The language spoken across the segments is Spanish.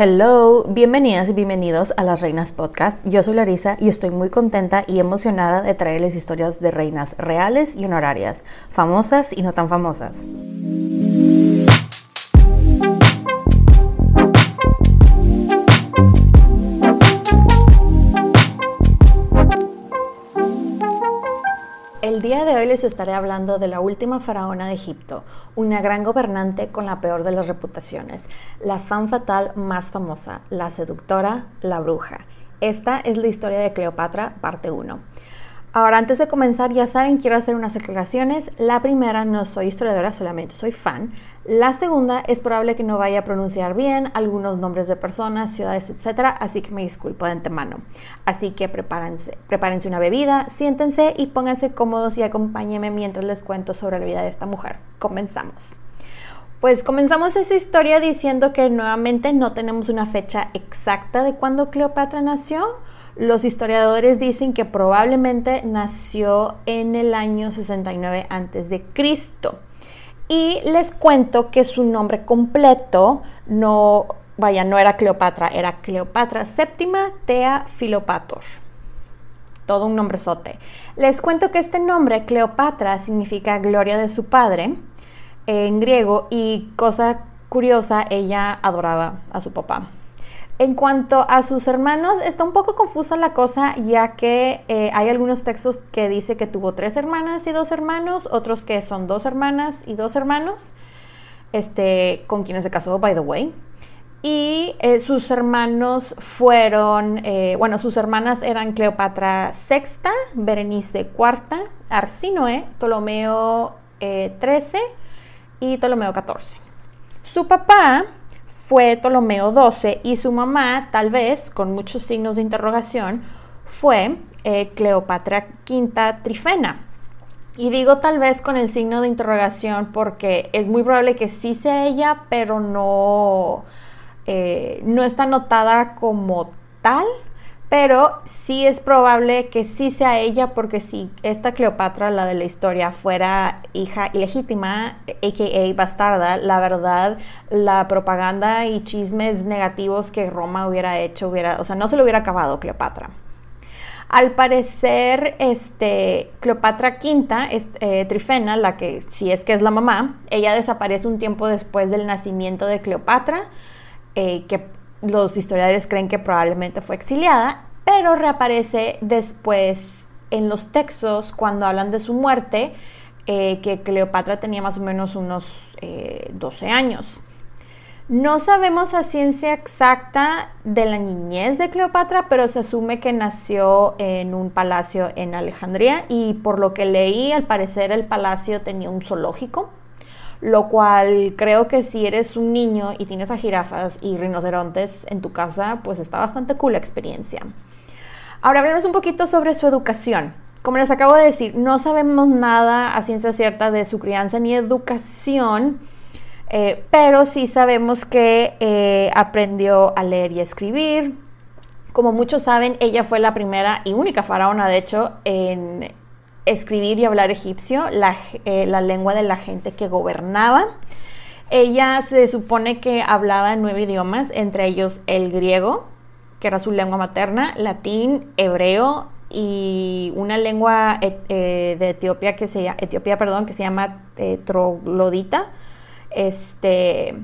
Hello, bienvenidas y bienvenidos a Las Reinas Podcast. Yo soy Larisa y estoy muy contenta y emocionada de traerles historias de reinas reales y honorarias, famosas y no tan famosas. Les estaré hablando de la última faraona de Egipto, una gran gobernante con la peor de las reputaciones, la fan fatal más famosa, la seductora, la bruja. Esta es la historia de Cleopatra, parte 1. Ahora, antes de comenzar, ya saben, quiero hacer unas aclaraciones. La primera, no soy historiadora, solamente soy fan. La segunda, es probable que no vaya a pronunciar bien algunos nombres de personas, ciudades, etc. Así que me disculpo de antemano. Así que prepárense, prepárense una bebida, siéntense y pónganse cómodos y acompáñenme mientras les cuento sobre la vida de esta mujer. Comenzamos. Pues comenzamos esa historia diciendo que nuevamente no tenemos una fecha exacta de cuándo Cleopatra nació los historiadores dicen que probablemente nació en el año 69 a.C. Y les cuento que su nombre completo no, vaya, no era Cleopatra, era Cleopatra VII Tea Filopator. Todo un nombrezote. Les cuento que este nombre, Cleopatra, significa gloria de su padre en griego y cosa curiosa, ella adoraba a su papá. En cuanto a sus hermanos, está un poco confusa la cosa, ya que eh, hay algunos textos que dice que tuvo tres hermanas y dos hermanos, otros que son dos hermanas y dos hermanos, este, con quienes se casó, by the way. Y eh, sus hermanos fueron, eh, bueno, sus hermanas eran Cleopatra VI, Berenice IV, Arsinoe, Ptolomeo XIII y Ptolomeo XIV. Su papá fue Ptolomeo XII y su mamá, tal vez, con muchos signos de interrogación, fue eh, Cleopatra V Trifena. Y digo tal vez con el signo de interrogación porque es muy probable que sí sea ella, pero no, eh, no está anotada como tal pero sí es probable que sí sea ella porque si esta Cleopatra, la de la historia, fuera hija ilegítima, a.k.a. bastarda, la verdad, la propaganda y chismes negativos que Roma hubiera hecho, hubiera, o sea, no se lo hubiera acabado Cleopatra. Al parecer, este, Cleopatra V, eh, Trifena, la que si es que es la mamá, ella desaparece un tiempo después del nacimiento de Cleopatra, eh, que los historiadores creen que probablemente fue exiliada, pero reaparece después en los textos cuando hablan de su muerte, eh, que Cleopatra tenía más o menos unos 12 eh, años. No sabemos a ciencia exacta de la niñez de Cleopatra, pero se asume que nació en un palacio en Alejandría y por lo que leí, al parecer el palacio tenía un zoológico lo cual creo que si eres un niño y tienes a jirafas y rinocerontes en tu casa, pues está bastante cool la experiencia. Ahora hablemos un poquito sobre su educación. Como les acabo de decir, no sabemos nada a ciencia cierta de su crianza ni educación. Eh, pero sí sabemos que eh, aprendió a leer y escribir. Como muchos saben, ella fue la primera y única faraona, de hecho, en escribir y hablar egipcio, la, eh, la lengua de la gente que gobernaba. Ella se supone que hablaba nueve idiomas, entre ellos el griego, que era su lengua materna, latín, hebreo y una lengua de Etiopía que se, Etiopía, perdón, que se llama troglodita este,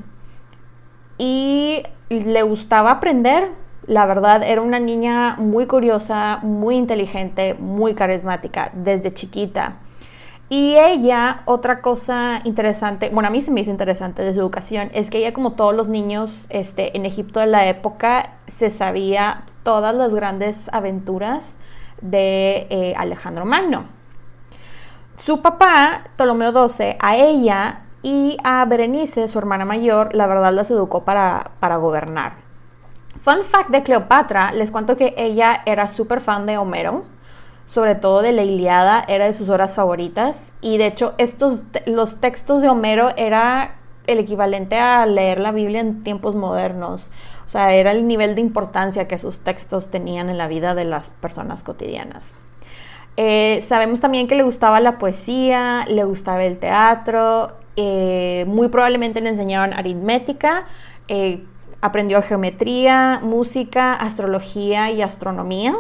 y le gustaba aprender. La verdad, era una niña muy curiosa, muy inteligente, muy carismática desde chiquita. Y ella, otra cosa interesante, bueno, a mí se me hizo interesante de su educación, es que ella, como todos los niños este, en Egipto de la época, se sabía todas las grandes aventuras de eh, Alejandro Magno. Su papá, Ptolomeo XII, a ella y a Berenice, su hermana mayor, la verdad las educó para, para gobernar. Fun fact de Cleopatra, les cuento que ella era súper fan de Homero, sobre todo de la Iliada, era de sus horas favoritas y de hecho estos, los textos de Homero era el equivalente a leer la Biblia en tiempos modernos. O sea, era el nivel de importancia que esos textos tenían en la vida de las personas cotidianas. Eh, sabemos también que le gustaba la poesía, le gustaba el teatro eh, muy probablemente le enseñaron aritmética, eh, aprendió geometría, música, astrología y astronomía.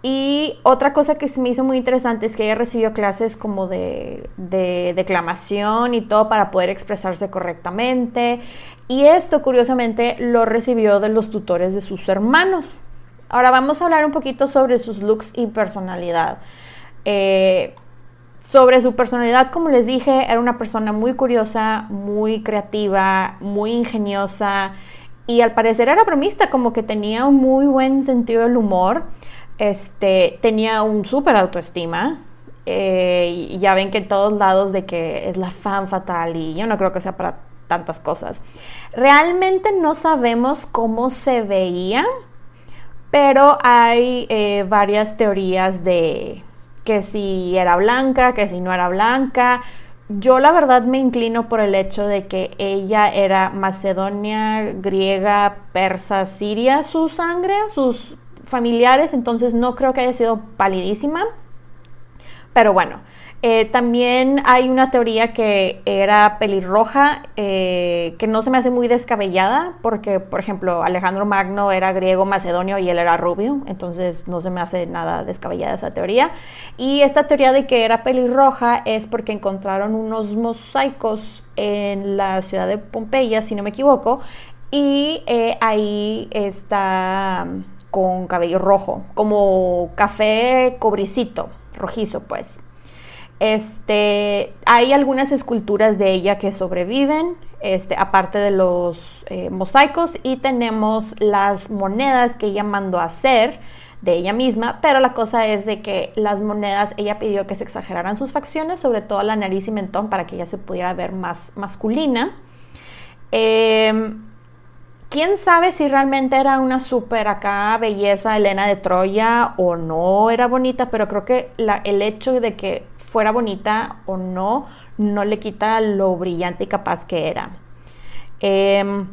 Y otra cosa que se me hizo muy interesante es que ella recibió clases como de, de, declamación y todo para poder expresarse correctamente. Y esto, curiosamente, lo recibió de los tutores de sus hermanos. Ahora vamos a hablar un poquito sobre sus looks y personalidad. Eh, sobre su personalidad, como les dije, era una persona muy curiosa, muy creativa, muy ingeniosa y al parecer era bromista, como que tenía un muy buen sentido del humor, este, tenía un súper autoestima. Eh, y ya ven que en todos lados de que es la fan fatal y yo no creo que sea para tantas cosas. Realmente no sabemos cómo se veía, pero hay eh, varias teorías de, que si era blanca, que si no era blanca. Yo la verdad me inclino por el hecho de que ella era macedonia, griega, persa, siria, su sangre, sus familiares, entonces no creo que haya sido palidísima. Pero bueno, eh, también hay una teoría que era pelirroja, eh, que no se me hace muy descabellada, porque, por ejemplo, Alejandro Magno era griego macedonio y él era rubio, entonces no se me hace nada descabellada esa teoría. Y esta teoría de que era pelirroja es porque encontraron unos mosaicos en la ciudad de Pompeya, si no me equivoco, y eh, ahí está con cabello rojo, como café cobricito, rojizo, pues. Este, hay algunas esculturas de ella que sobreviven, este, aparte de los eh, mosaicos, y tenemos las monedas que ella mandó a hacer de ella misma, pero la cosa es de que las monedas, ella pidió que se exageraran sus facciones, sobre todo la nariz y mentón, para que ella se pudiera ver más masculina. Em, quién sabe si realmente era una súper acá belleza Elena de Troya o no era bonita, pero creo que el hecho de que fuera bonita o no no le quita lo brillante y capaz que era. Em,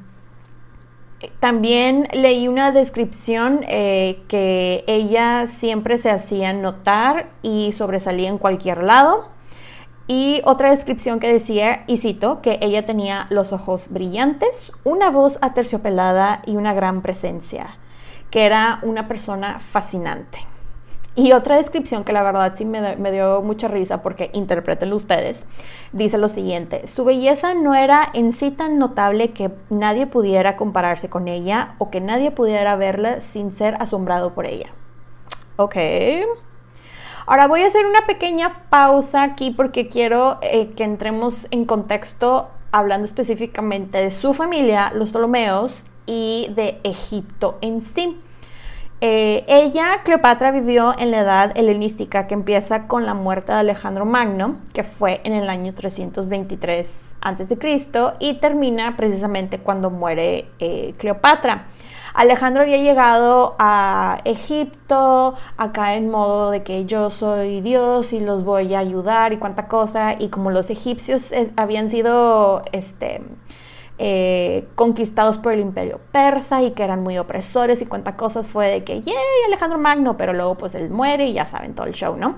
también leí una descripción eh, que ella siempre se hacía notar y sobresalía en cualquier lado. Y otra descripción que decía, y cito, que ella tenía los ojos brillantes, una voz aterciopelada y una gran presencia, que era una persona fascinante. Y otra descripción que la verdad sí me, dio mucha risa porque interpretenlo ustedes, dice lo siguiente, su belleza no era en sí tan notable que nadie pudiera compararse con ella o que nadie pudiera verla sin ser asombrado por ella. Ok. Ahora voy a hacer una pequeña pausa aquí porque quiero eh, que entremos en contexto hablando específicamente de su familia, los Ptolomeos, y de Egipto en sí. Eh, ella, Cleopatra, vivió en la edad helenística que empieza con la muerte de Alejandro Magno, que fue en el año 323 a.C., y termina precisamente cuando muere eh, Cleopatra. Alejandro había llegado a Egipto acá en modo de que yo soy Dios y los voy a ayudar y cuánta cosa, y como los egipcios habían sido, este, eh, conquistados por el imperio persa y que eran muy opresores y cuántas cosas fue de que, yay, Alejandro Magno, pero luego pues él muere y ya saben todo el show, ¿no?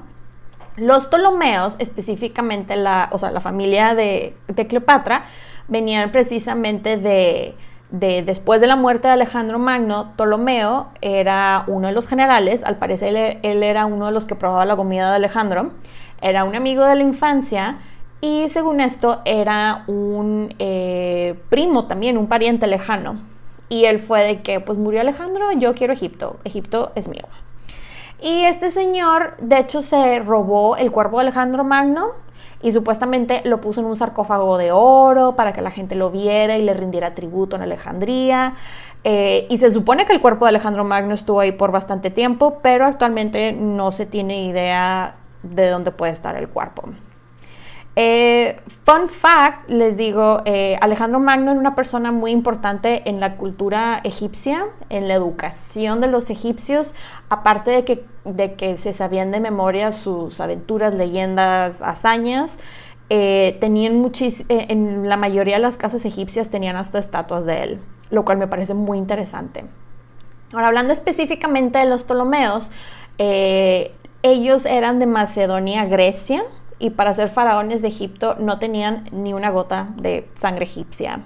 Los Ptolomeos, específicamente la, o sea, la familia de, Cleopatra, venían precisamente de, de, después de la muerte de Alejandro Magno, Ptolomeo era uno de los generales, al parecer él, era uno de los que probaba la comida de Alejandro, era un amigo de la infancia y según esto era un eh, primo también, un pariente lejano. Y él fue de que, pues murió Alejandro, yo quiero Egipto, Egipto es mío. Y este señor, de hecho, se robó el cuerpo de Alejandro Magno y supuestamente lo puso en un sarcófago de oro para que la gente lo viera y le rindiera tributo en Alejandría. Eh, y se supone que el cuerpo de Alejandro Magno estuvo ahí por bastante tiempo, pero actualmente no se tiene idea de dónde puede estar el cuerpo. Eh, fun fact, les digo, eh, Alejandro Magno era una persona muy importante en la cultura egipcia, en la educación de los egipcios, aparte de que, de que se sabían de memoria sus aventuras, leyendas, hazañas. Eh, tenían en la mayoría de las casas egipcias tenían hasta estatuas de él, lo cual me parece muy interesante. Ahora, hablando específicamente de los Ptolomeos, ellos eran de Macedonia, Grecia, y para ser faraones de Egipto no tenían ni una gota de sangre egipcia.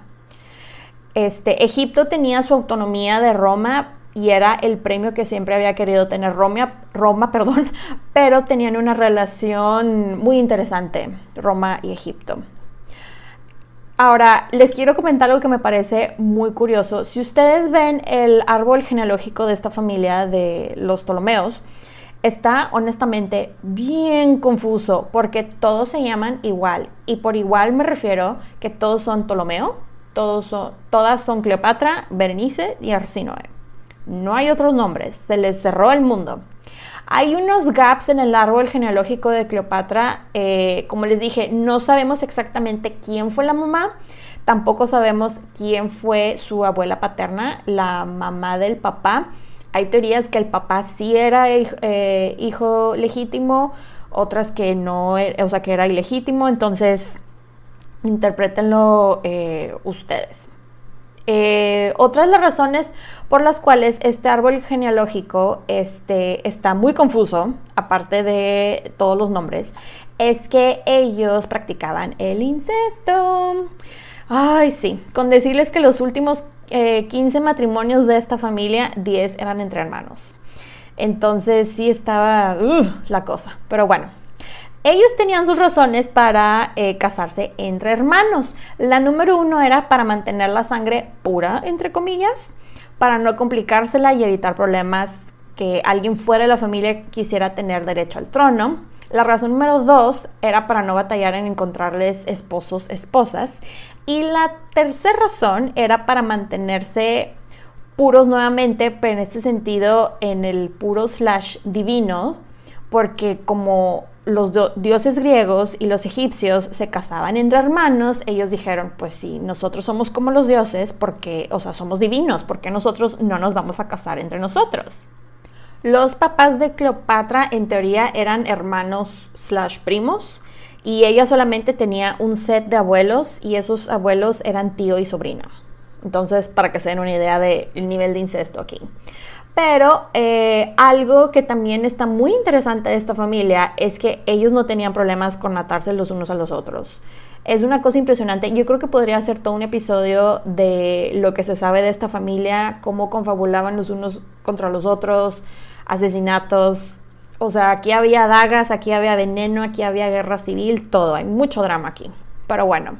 Este, Egipto tenía su autonomía de Roma y era el premio que siempre había querido tener Roma, Roma perdón, pero tenían una relación muy interesante, Roma y Egipto. Ahora, les quiero comentar algo que me parece muy curioso. Si ustedes ven el árbol genealógico de esta familia de los Ptolomeos, está honestamente bien confuso porque todos se llaman igual y por igual me refiero que todos son Ptolomeo, todos son, todas son Cleopatra, Berenice y Arsinoe. No hay otros nombres, se les cerró el mundo. Hay unos gaps en el árbol genealógico de Cleopatra, eh, como les dije, no sabemos exactamente quién fue la mamá, tampoco sabemos quién fue su abuela paterna, la mamá del papá hay teorías que el papá sí era eh, hijo legítimo, otras que no, e, o sea, que era ilegítimo, entonces interprétenlo eh, ustedes. Eh, otra de las razones por las cuales este árbol genealógico este, está muy confuso, aparte de todos los nombres, es que ellos practicaban el incesto. Ay, sí, con decirles que los últimos 15 eh, matrimonios de esta familia, 10 eran entre hermanos. Entonces sí estaba uh, la cosa. Pero bueno, ellos tenían sus razones para eh, casarse entre hermanos. La número uno era para mantener la sangre pura, entre comillas, para no complicársela y evitar problemas que alguien fuera de la familia quisiera tener derecho al trono. La razón número dos era para no batallar en encontrarles esposos, esposas. Y la tercera razón era para mantenerse puros nuevamente, pero en este sentido en el puro slash divino, porque como los dioses griegos y los egipcios se casaban entre hermanos, ellos dijeron, pues sí, nosotros somos como los dioses porque, o sea, somos divinos, porque nosotros no nos vamos a casar entre nosotros. Los papás de Cleopatra en teoría eran hermanos slash primos, y ella solamente tenía un set de abuelos y esos abuelos eran tío y sobrina. Entonces, para que se den una idea del nivel de incesto aquí. Pero eh, algo que también está muy interesante de esta familia es que ellos no tenían problemas con matarse los unos a los otros. Es una cosa impresionante. Yo creo que podría ser todo un episodio de lo que se sabe de esta familia, cómo confabulaban los unos contra los otros, asesinatos, o sea, aquí había dagas, aquí había veneno, aquí había guerra civil, todo. Hay mucho drama aquí. Pero bueno.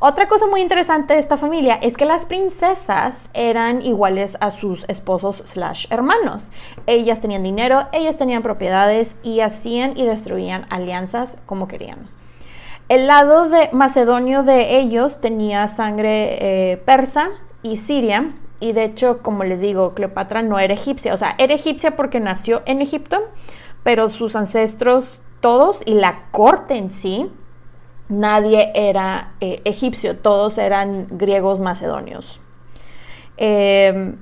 Otra cosa muy interesante de esta familia es que las princesas eran iguales a sus esposos slash hermanos. Ellas tenían dinero, ellas tenían propiedades y hacían y destruían alianzas como querían. El lado de macedonio de ellos tenía sangre eh, persa y siria y de hecho, como les digo, Cleopatra no era egipcia, o sea, era egipcia porque nació en Egipto, pero sus ancestros todos y la corte en sí, nadie era eh, egipcio, todos eran griegos macedonios. Eh,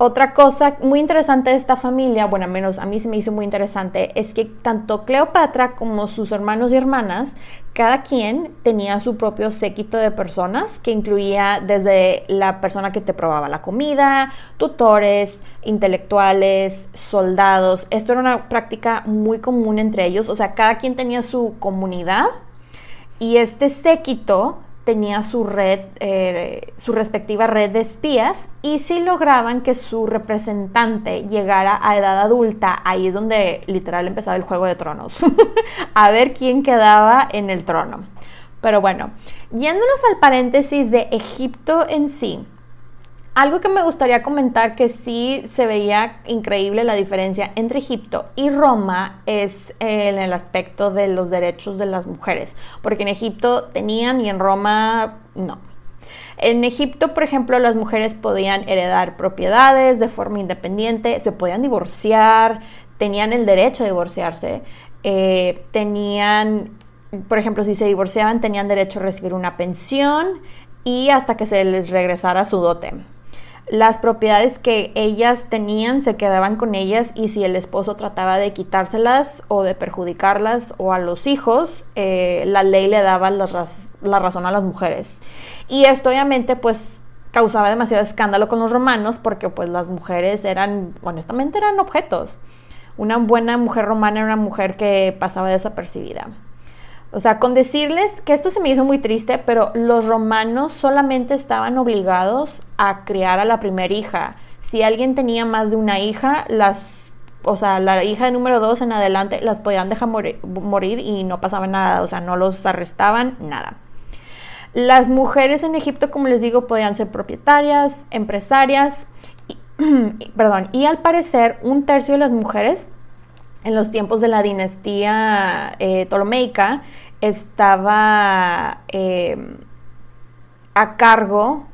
otra cosa muy interesante de esta familia, bueno, al menos a mí se me hizo muy interesante, es que tanto Cleopatra como sus hermanos y hermanas, cada quien tenía su propio séquito de personas, que incluía desde la persona que te probaba la comida, tutores, intelectuales, soldados. Esto era una práctica muy común entre ellos, o sea, cada quien tenía su comunidad y este séquito tenía su red, eh, su respectiva red de espías y si lograban que su representante llegara a edad adulta, ahí es donde literal empezaba el juego de tronos, a ver quién quedaba en el trono. Pero bueno, yéndonos al paréntesis de Egipto en sí, algo que me gustaría comentar que sí se veía increíble la diferencia entre Egipto y Roma es en el aspecto de los derechos de las mujeres, porque en Egipto tenían y en Roma no. En Egipto, por ejemplo, las mujeres podían heredar propiedades de forma independiente, se podían divorciar, tenían el derecho a divorciarse, eh, tenían, por ejemplo, si se divorciaban, tenían derecho a recibir una pensión y hasta que se les regresara su dote las propiedades que ellas tenían se quedaban con ellas y si el esposo trataba de quitárselas o de perjudicarlas o a los hijos, eh, la ley le daba la razón a las mujeres. Y esto obviamente pues causaba demasiado escándalo con los romanos porque pues las mujeres eran, honestamente eran objetos. Una buena mujer romana era una mujer que pasaba desapercibida. O sea, con decirles que esto se me hizo muy triste, pero los romanos solamente estaban obligados a criar a la primera hija. Si alguien tenía más de una hija, las, o sea, la hija número dos en adelante las podían dejar morir, y no pasaba nada, o sea, no los arrestaban, nada. Las mujeres en Egipto, como les digo, podían ser propietarias, empresarias, perdón, y al parecer un tercio de las mujeres en los tiempos de la dinastía eh, Ptolomeica estaba em, a cargo,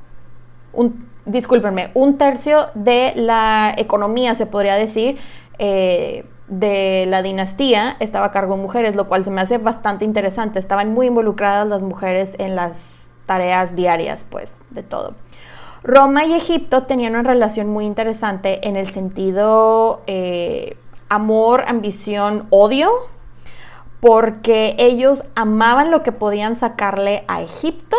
discúlpenme, un tercio de la economía, se podría decir, eh, de la dinastía estaba a cargo de mujeres, lo cual se me hace bastante interesante. Estaban muy involucradas las mujeres en las tareas diarias, pues, de todo. Roma y Egipto tenían una relación muy interesante en el sentido eh, amor, ambición, odio, porque ellos amaban lo que podían sacarle a Egipto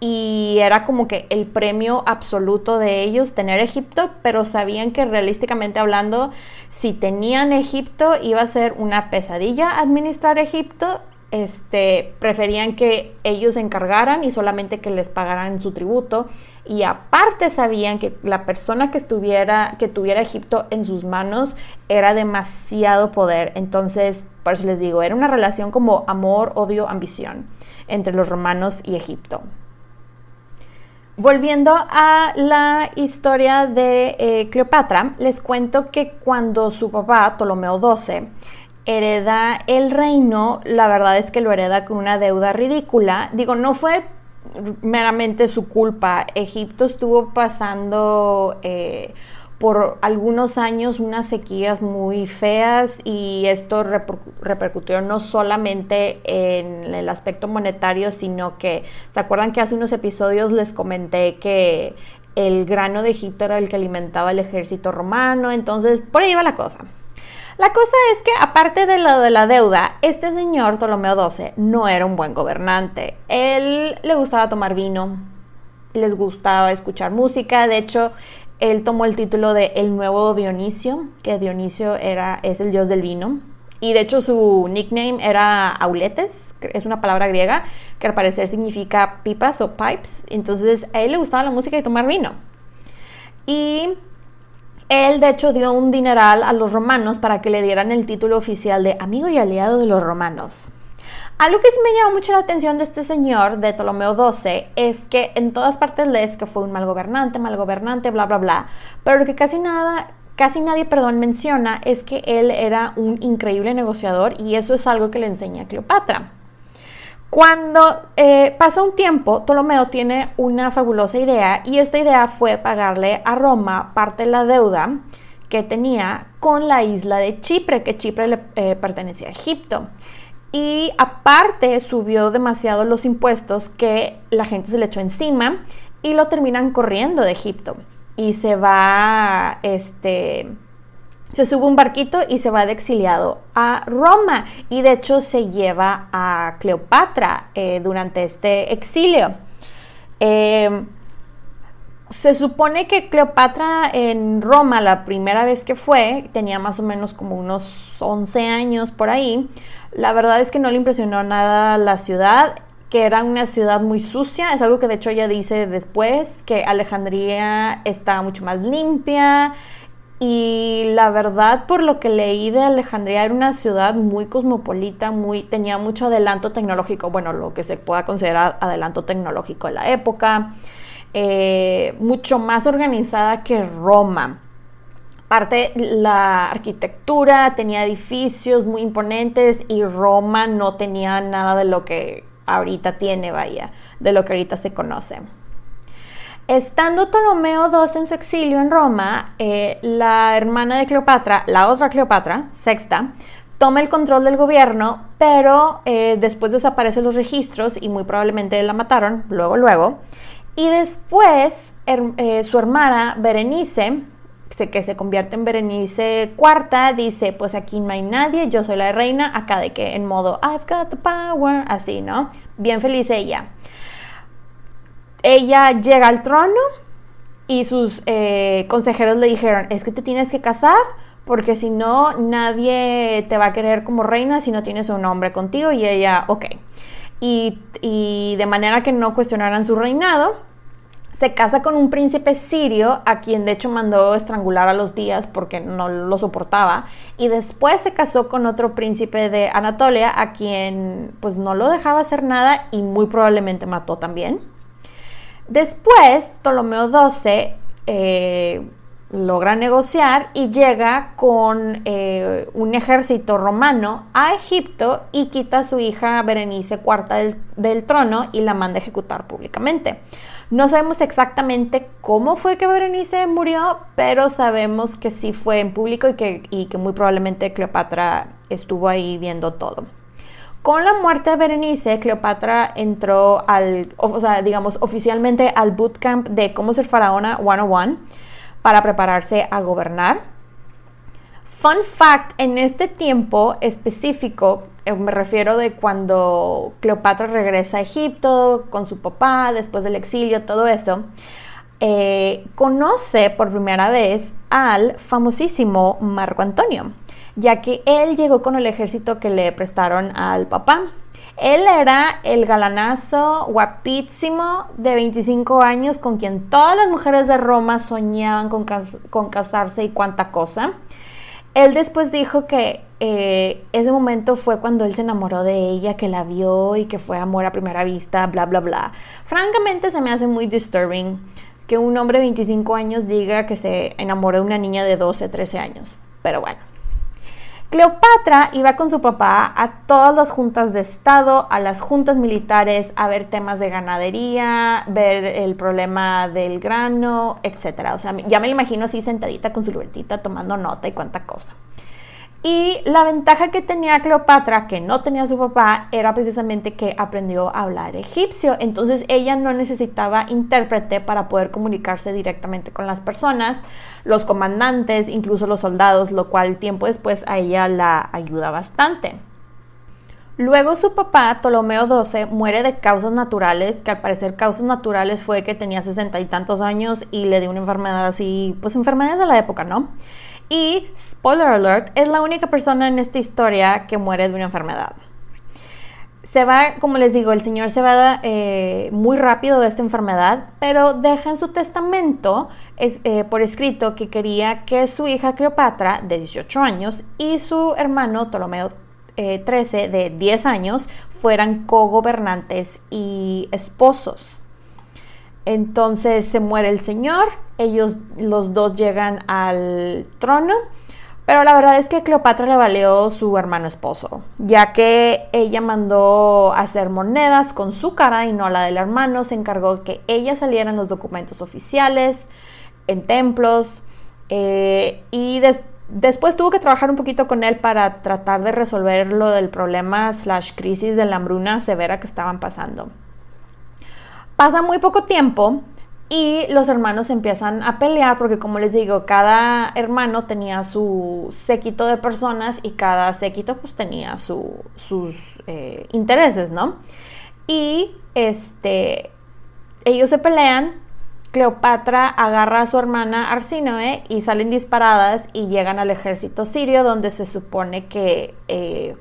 y era como que el premio absoluto de ellos tener Egipto, pero sabían que realísticamente hablando, si tenían Egipto iba a ser una pesadilla administrar Egipto este, preferían que ellos se encargaran y solamente que les pagaran su tributo. Y aparte sabían que la persona que estuviera, que tuviera Egipto en sus manos era demasiado poder. Entonces, por eso les digo, era una relación como amor, odio, ambición entre los romanos y Egipto. Volviendo a la historia de eh, Cleopatra, les cuento que cuando su papá, Ptolomeo XII, hereda el reino, la verdad es que lo hereda con una deuda ridícula. Digo, no fue meramente su culpa. Egipto estuvo pasando eh, por algunos años unas sequías muy feas y esto repercutió no solamente en el aspecto monetario, sino que, ¿se acuerdan que hace unos episodios les comenté que el grano de Egipto era el que alimentaba el ejército romano? Entonces, por ahí va la cosa. La cosa es que, aparte de lo de la deuda, este señor Ptolomeo XII no era un buen gobernante. Él le gustaba tomar vino, les gustaba escuchar música. De hecho, él tomó el título de El Nuevo Dionisio, que Dionisio era, es el dios del vino. Y de hecho su nickname era Auletes, es una palabra griega que al parecer significa pipas o pipes. Entonces a él le gustaba la música y tomar vino. Y él, de hecho, dio un dineral a los romanos para que le dieran el título oficial de amigo y aliado de los romanos. Algo que sí me llama mucho la atención de este señor, de Ptolomeo XII, es que en todas partes lees que fue un mal gobernante, mal gobernante, bla, bla, bla. Pero lo que casi nada, casi nadie, perdón, menciona es que él era un increíble negociador y eso es algo que le enseña a Cleopatra. Cuando eh, pasa un tiempo, Ptolomeo tiene una fabulosa idea y esta idea fue pagarle a Roma parte de la deuda que tenía con la isla de Chipre, que Chipre le eh, pertenecía a Egipto. Y aparte subió demasiado los impuestos que la gente se le echó encima y lo terminan corriendo de Egipto. Y se va, este, se sube un barquito y se va de exiliado a Roma. Y de hecho se lleva a Cleopatra eh, durante este exilio. Eh, se supone que Cleopatra en Roma, la primera vez que fue, tenía más o menos como unos 11 años por ahí. La verdad es que no le impresionó nada la ciudad, que era una ciudad muy sucia. Es algo que de hecho ella dice después, que Alejandría estaba mucho más limpia. Y la verdad, por lo que leí de Alejandría, era una ciudad muy cosmopolita, muy, tenía mucho adelanto tecnológico, bueno, lo que se pueda considerar adelanto tecnológico de la época, eh, mucho más organizada que Roma. Aparte, la arquitectura tenía edificios muy imponentes y Roma no tenía nada de lo que ahorita tiene, vaya, de lo que ahorita se conoce. Estando Ptolomeo II en su exilio en Roma, eh, la hermana de Cleopatra, la otra Cleopatra, Sexta, toma el control del gobierno, pero eh, después desaparecen los registros y muy probablemente la mataron, luego, luego. Y después eh, su hermana Berenice, que se convierte en Berenice IV, dice, pues aquí no hay nadie, yo soy la reina, acá de que en modo I've got the power, así, ¿no? Bien feliz ella. Ella llega al trono y sus eh, consejeros le dijeron, es que te tienes que casar porque si no nadie te va a querer como reina si no tienes un hombre contigo y ella, ok. Y, y de manera que no cuestionaran su reinado, se casa con un príncipe sirio a quien de hecho mandó estrangular a los días porque no lo soportaba y después se casó con otro príncipe de Anatolia a quien pues no lo dejaba hacer nada y muy probablemente mató también. Después Ptolomeo XII eh, logra negociar y llega con eh, un ejército romano a Egipto y quita a su hija Berenice IV del trono y la manda a ejecutar públicamente. No sabemos exactamente cómo fue que Berenice murió, pero sabemos que sí fue en público y que, que muy probablemente Cleopatra estuvo ahí viendo todo. Con la muerte de Berenice, Cleopatra entró al, o sea, digamos, oficialmente al bootcamp de cómo ser faraona 101 para prepararse a gobernar. Fun fact, en este tiempo específico, eh, me refiero de cuando Cleopatra regresa a Egipto con su papá, después del exilio, todo eso, eh, conoce por primera vez al famosísimo Marco Antonio, ya que él llegó con el ejército que le prestaron al papá. Él era el galanazo guapísimo de 25 años con quien todas las mujeres de Roma soñaban con, casarse y cuánta cosa. Él después dijo que eh, ese momento fue cuando él se enamoró de ella, que la vio y que fue amor a primera vista, bla, bla, bla. Francamente se me hace muy disturbing que un hombre de 25 años diga que se enamoró de una niña de 12, 13 años. Pero bueno. Cleopatra iba con su papá a todas las juntas de Estado, a las juntas militares, a ver temas de ganadería, ver el problema del grano, etc. O sea, ya me lo imagino así sentadita con su libretita tomando nota y cuánta cosa. Y la ventaja que tenía Cleopatra, que no tenía su papá, era precisamente que aprendió a hablar egipcio. Entonces ella no necesitaba intérprete para poder comunicarse directamente con las personas, los comandantes, incluso los soldados, lo cual tiempo después a ella la ayuda bastante. Luego su papá, Ptolomeo XII, muere de causas naturales, que al parecer causas naturales fue que tenía sesenta y tantos años y le dio una enfermedad así, pues enfermedades de la época, ¿no? Y, spoiler alert, es la única persona en esta historia que muere de una enfermedad. Se va, como les digo, el señor se va eh, muy rápido de esta enfermedad, pero deja en su testamento eh, por escrito que quería que su hija Cleopatra, de 18 años, y su hermano Ptolomeo eh, de 10 años, fueran cogobernantes y esposos. Entonces se muere el señor, ellos los dos llegan al trono Pero la verdad es que Cleopatra le valió su hermano esposo, ya que ella mandó hacer monedas con su cara y no la del hermano, se encargó que ella saliera en los documentos oficiales, en templos, eh, y después tuvo que trabajar un poquito con él para tratar de resolver lo del problema slash crisis de la hambruna severa que estaban pasando. Pasa muy poco tiempo y los hermanos empiezan a pelear porque como les digo, cada hermano tenía su séquito de personas y cada séquito pues tenía sus eh, intereses, ¿no? Y este, ellos se pelean, Cleopatra agarra a su hermana Arsinoe y salen disparadas y llegan al ejército sirio donde se supone que eh,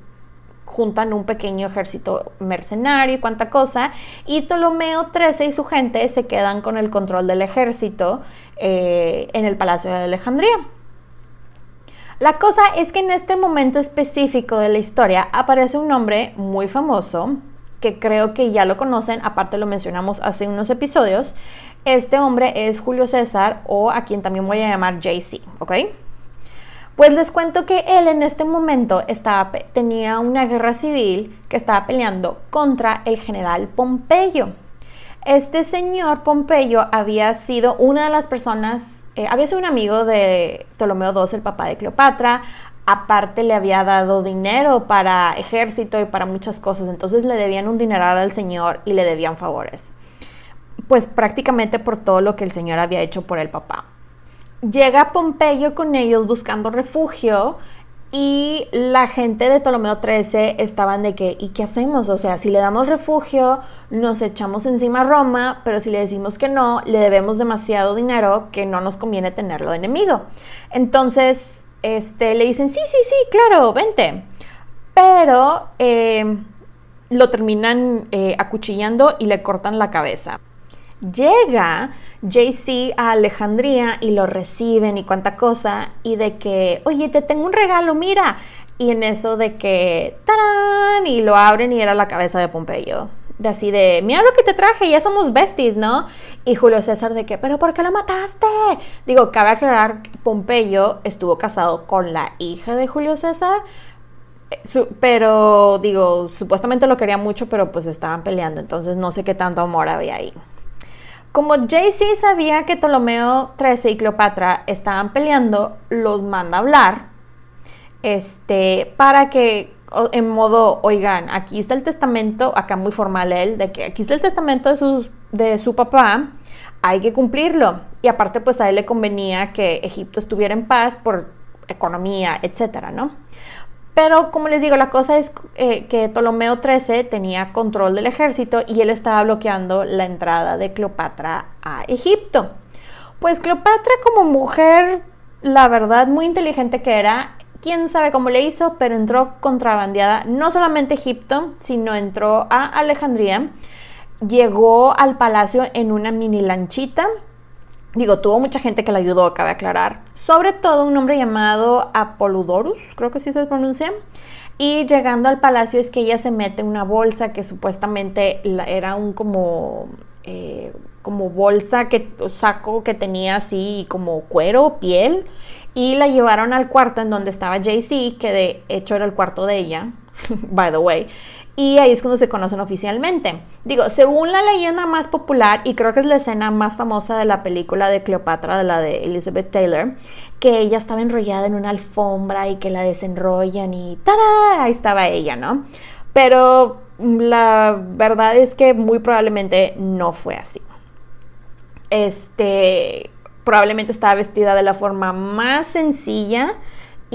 juntan un pequeño ejército mercenario y cuánta cosa, y Ptolomeo XIII y su gente se quedan con el control del ejército eh, en el Palacio de Alejandría. La cosa es que en este momento específico de la historia aparece un hombre muy famoso, que creo que ya lo conocen, aparte lo mencionamos hace unos episodios. Este hombre es Julio César o a quien también voy a llamar JC, ¿ok? Pues les cuento que él en este momento estaba, tenía una guerra civil que estaba peleando contra el general Pompeyo. Este señor Pompeyo había sido una de las personas, eh, había sido un amigo de Ptolomeo II, el papá de Cleopatra, aparte le había dado dinero para ejército y para muchas cosas, entonces le debían un dineral al señor y le debían favores. Pues prácticamente por todo lo que el señor había hecho por el papá llega Pompeyo con ellos buscando refugio y la gente de Ptolomeo XIII estaban de que, ¿y qué hacemos? O sea, si le damos refugio, nos echamos encima a Roma, pero si le decimos que no, le debemos demasiado dinero que no nos conviene tenerlo de enemigo. Entonces, este, le dicen, sí, sí, sí, claro, vente. Pero eh, lo terminan eh, acuchillando y le cortan la cabeza. Llega JC a Alejandría y lo reciben y cuánta cosa, y de que, oye, te tengo un regalo, mira. Y en eso de que, ¡tarán! Y lo abren y era la cabeza de Pompeyo. De así de, mira lo que te traje, ya somos besties, ¿no? Y Julio César de que, ¿pero por qué lo mataste? Digo, cabe aclarar que Pompeyo estuvo casado con la hija de Julio César, eh, pero digo, supuestamente lo quería mucho, pero pues estaban peleando, entonces no sé qué tanto amor había ahí. Como JC sabía que Ptolomeo XIII y Cleopatra estaban peleando, los manda a hablar este, para que en modo, oigan, aquí está el testamento, acá muy formal él, de que aquí está el testamento de, de su papá, hay que cumplirlo. Y aparte, pues a él le convenía que Egipto estuviera en paz por economía, etcétera, ¿no? Pero como les digo, la cosa es eh, que Ptolomeo XIII tenía control del ejército y él estaba bloqueando la entrada de Cleopatra a Egipto. Pues Cleopatra como mujer, la verdad, muy inteligente que era, quién sabe cómo le hizo, pero entró contrabandeada no solamente a Egipto, sino entró a Alejandría, llegó al palacio en una mini lanchita Digo, tuvo mucha gente que la ayudó, cabe aclarar. Sobre todo un hombre llamado Apoludorus, creo que sí se pronuncia. Y llegando al palacio es que ella se mete una bolsa que supuestamente era un como, eh, como bolsa, que, saco que tenía así como cuero, piel. Y la llevaron al cuarto en donde estaba JC, que de hecho era el cuarto de ella, by the way y ahí es cuando se conocen oficialmente. Digo, según la leyenda más popular, y creo que es la escena más famosa de la película de Cleopatra, de la de Elizabeth Taylor, que ella estaba enrollada en una alfombra y que la desenrollan y ¡tada! Ahí estaba ella, ¿no? Pero la verdad es que muy probablemente no fue así. Este, probablemente estaba vestida de la forma más sencilla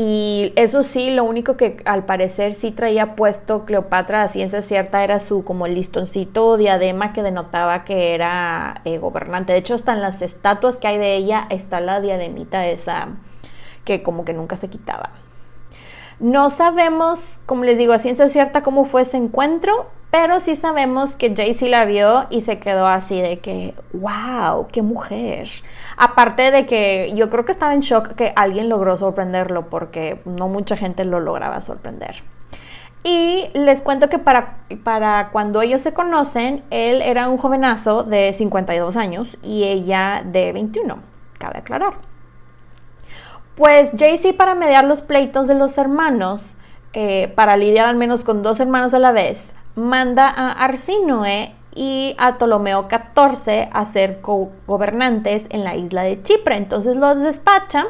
y eso sí, lo único que al parecer sí traía puesto Cleopatra a ciencia cierta era su como listoncito diadema que denotaba que era eh, gobernante. De hecho, hasta en las estatuas que hay de ella está la diademita esa que como que nunca se quitaba. No sabemos, como les digo, a ciencia cierta cómo fue ese encuentro, pero sí sabemos que Jaycee la vio y se quedó así de que, wow, qué mujer. Aparte de que yo creo que estaba en shock que alguien logró sorprenderlo porque no mucha gente lo lograba sorprender. Y les cuento que para, para cuando ellos se conocen, él era un jovenazo de 52 años y ella de 21, cabe aclarar. Pues Jaycee para mediar los pleitos de los hermanos, eh, para lidiar al menos con dos hermanos a la vez, manda a Arsinoe y a Ptolomeo XIV a ser gobernantes en la isla de Chipre. Entonces los despacha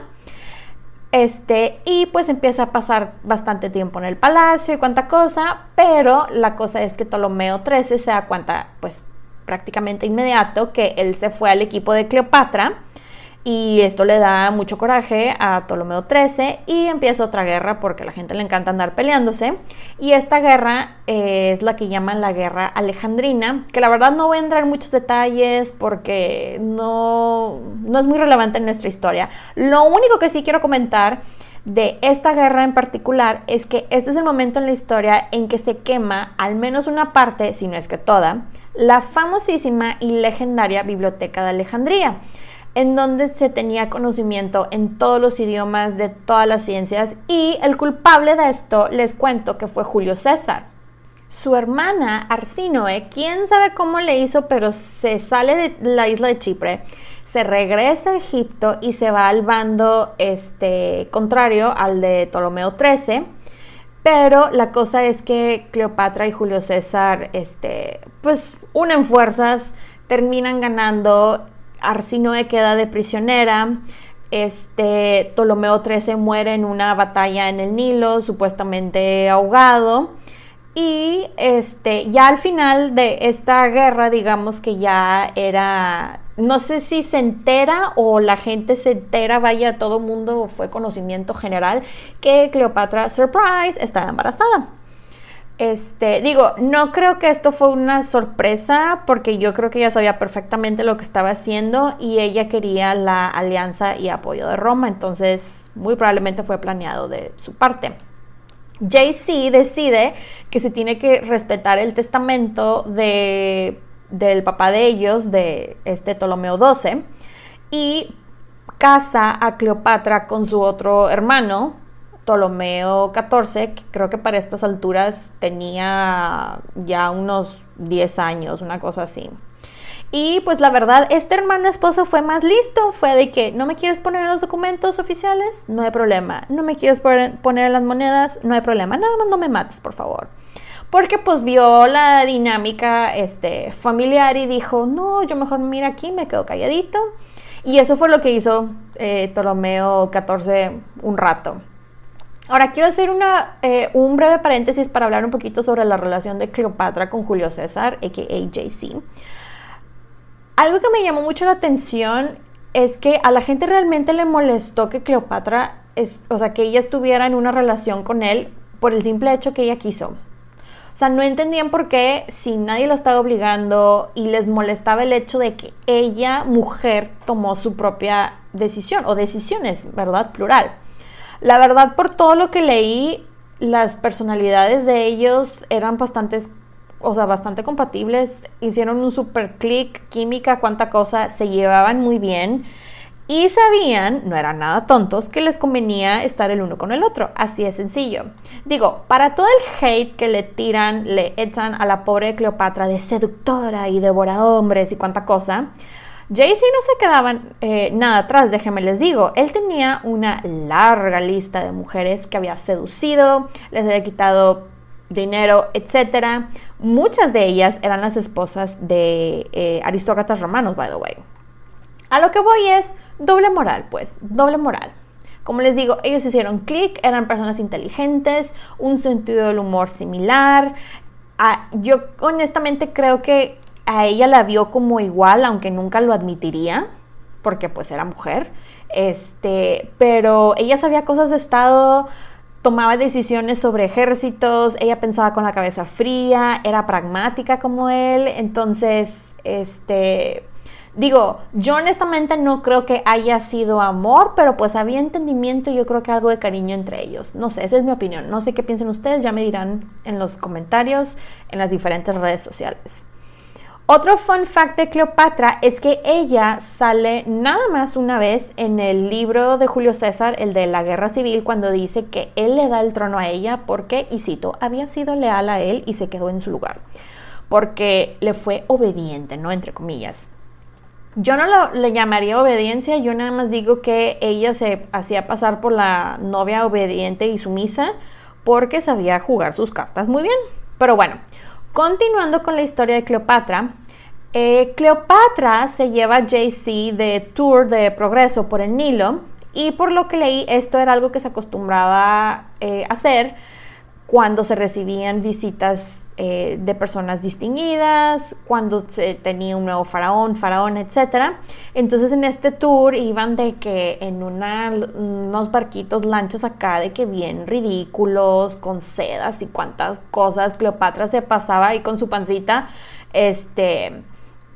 este, y pues empieza a pasar bastante tiempo en el palacio y cuánta cosa, pero la cosa es que Ptolomeo XIII se da cuenta, pues prácticamente inmediato, que él se fue al equipo de Cleopatra y esto le da mucho coraje a Ptolomeo XIII y empieza otra guerra porque a la gente le encanta andar peleándose. Y esta guerra eh, es la que llaman la guerra alejandrina, que la verdad no voy a entrar en muchos detalles porque no, no es muy relevante en nuestra historia. Lo único que sí quiero comentar de esta guerra en particular es que este es el momento en la historia en que se quema al menos una parte, si no es que toda, la famosísima y legendaria Biblioteca de Alejandría en donde se tenía conocimiento en todos los idiomas de todas las ciencias y el culpable de esto les cuento que fue Julio César. Su hermana Arsinoe, quién sabe cómo le hizo, pero se sale de la isla de Chipre, se regresa a Egipto y se va al bando este, contrario al de Ptolomeo XIII. Pero la cosa es que Cleopatra y Julio César, este, pues unen fuerzas, terminan ganando Arsinoe queda de prisionera. Este, Ptolomeo XIII muere en una batalla en el Nilo, supuestamente ahogado. Y este, ya al final de esta guerra, digamos que ya era, no sé si se entera o la gente se entera, vaya, todo mundo fue conocimiento general, que Cleopatra, surprise, estaba embarazada. Este, digo, no creo que esto fue una sorpresa porque yo creo que ella sabía perfectamente lo que estaba haciendo y ella quería la alianza y apoyo de Roma, entonces muy probablemente fue planeado de su parte. JC decide que se tiene que respetar el testamento de, del papá de ellos, de este Ptolomeo XII, y casa a Cleopatra con su otro hermano, Ptolomeo XIV, que creo que para estas alturas tenía ya unos 10 años, una cosa así. Y pues la verdad, este hermano esposo fue más listo, fue de que no me quieres poner en los documentos oficiales, no hay problema, no me quieres poner en las monedas, no hay problema, nada más no me mates, por favor. Porque pues vio la dinámica este, familiar y dijo, no, yo mejor mira aquí, me quedo calladito. Y eso fue lo que hizo eh, Ptolomeo XIV un rato. Ahora quiero hacer una, eh, un breve paréntesis para hablar un poquito sobre la relación de Cleopatra con Julio César, a.k.a. JC. Algo que me llamó mucho la atención es que a la gente realmente le molestó que Cleopatra, o sea, que ella estuviera en una relación con él por el simple hecho que ella quiso. O sea, no entendían por qué si nadie la estaba obligando y les molestaba el hecho de que ella, mujer, tomó su propia decisión o decisiones, ¿verdad? Plural. La verdad, por todo lo que leí, las personalidades de ellos eran bastantes, o sea, bastante compatibles. Hicieron un super click, química, cuánta cosa, se llevaban muy bien. Y sabían, no eran nada tontos, que les convenía estar el uno con el otro. Así de sencillo. Digo, para todo el hate que le tiran, le echan a la pobre Cleopatra de seductora y devora hombres y cuánta cosa, Jay-Z no se quedaba eh, nada atrás, déjenme les digo. Él tenía una larga lista de mujeres que había seducido, les había quitado dinero, etc. Muchas de ellas eran las esposas de eh, aristócratas romanos, by the way. A lo que voy es doble moral, pues, doble moral. Como les digo, ellos hicieron clic, eran personas inteligentes, un sentido del humor similar. Ah, yo honestamente creo que a ella la vio como igual, aunque nunca lo admitiría, porque pues era mujer. Este, pero ella sabía cosas de Estado, tomaba decisiones sobre ejércitos, ella pensaba con la cabeza fría, era pragmática como él, entonces, este, digo, yo honestamente no creo que haya sido amor, pero pues había entendimiento y yo creo que algo de cariño entre ellos. No sé, esa es mi opinión. No sé qué piensan ustedes, ya me dirán en los comentarios, en las diferentes redes sociales. Otro fun fact de Cleopatra es que ella sale nada más una vez en el libro de Julio César, el de la guerra civil, cuando dice que él le da el trono a ella porque, y cito, había sido leal a él y se quedó en su lugar, porque le fue obediente, ¿no? Entre comillas. Yo no le llamaría obediencia, yo nada más digo que ella se hacía pasar por la novia obediente y sumisa porque sabía jugar sus cartas muy bien. Pero bueno, continuando con la historia de Cleopatra, eh, Cleopatra se lleva a JC de tour de progreso por el Nilo y por lo que leí esto era algo que se acostumbraba eh, hacer cuando se recibían visitas eh, de personas distinguidas, cuando se tenía un nuevo faraón, faraón, etc. Entonces en este tour iban de que en unos barquitos lanchos acá, de que bien ridículos, con sedas y cuantas cosas, Cleopatra se pasaba ahí con su pancita, este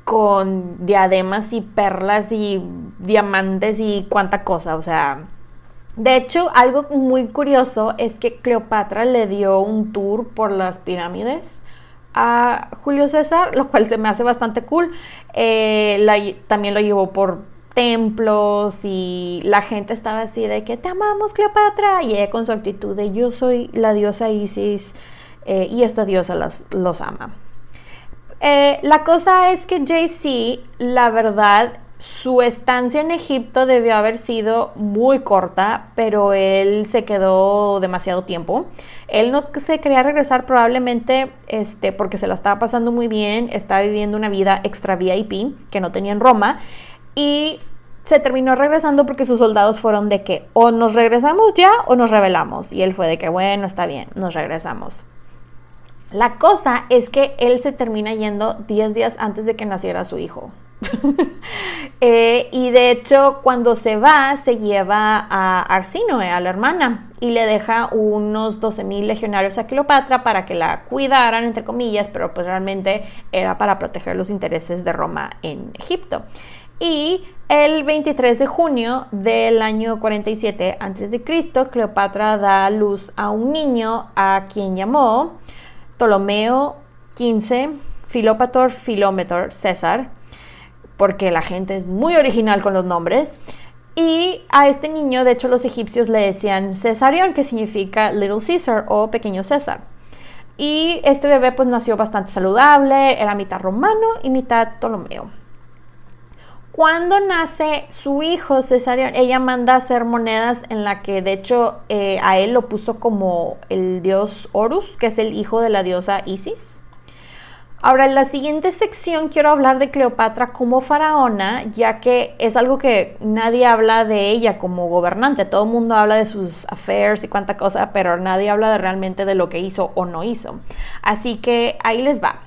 con diademas y perlas y diamantes y cuánta cosa, o sea, de hecho, algo muy curioso es que Cleopatra le dio un tour por las pirámides a Julio César, lo cual se me hace bastante cool. Eh, también lo llevó por templos y la gente estaba así de que te amamos Cleopatra y ella con su actitud de yo soy la diosa Isis eh, y esta diosa los ama. Eh, la cosa es que JC, la verdad, su estancia en Egipto debió haber sido muy corta, pero él se quedó demasiado tiempo. Él no se quería regresar probablemente este, porque se la estaba pasando muy bien, estaba viviendo una vida extra VIP que no tenía en Roma y se terminó regresando porque sus soldados fueron de que o nos regresamos ya o nos rebelamos. Y él fue de que bueno, está bien, nos regresamos. La cosa es que él se termina yendo 10 días antes de que naciera su hijo. Eh, y de hecho, cuando se va, se lleva a Arsinoe, a la hermana, y le deja unos 12 mil legionarios a Cleopatra para que la cuidaran, entre comillas, pero pues realmente era para proteger los intereses de Roma en Egipto. Y el 23 de junio del año 47 a.C., Cleopatra da luz a un niño a quien llamó Ptolomeo XV, Filópator Filómetor César, porque la gente es muy original con los nombres. Y a este niño, de hecho, los egipcios le decían Cesarion, que significa Little Caesar o Pequeño César. Y este bebé pues nació bastante saludable, era mitad romano y mitad Ptolomeo. Cuando nace su hijo Cesarion, ella manda a hacer monedas en la que de hecho eh, a él lo puso como el dios Horus, que es el hijo de la diosa Isis. Ahora, en la siguiente sección quiero hablar de Cleopatra como faraona, ya que es algo que nadie habla de ella como gobernante. Todo el mundo habla de sus affairs y cuánta cosa, pero nadie habla de realmente de lo que hizo o no hizo. Así que ahí les va.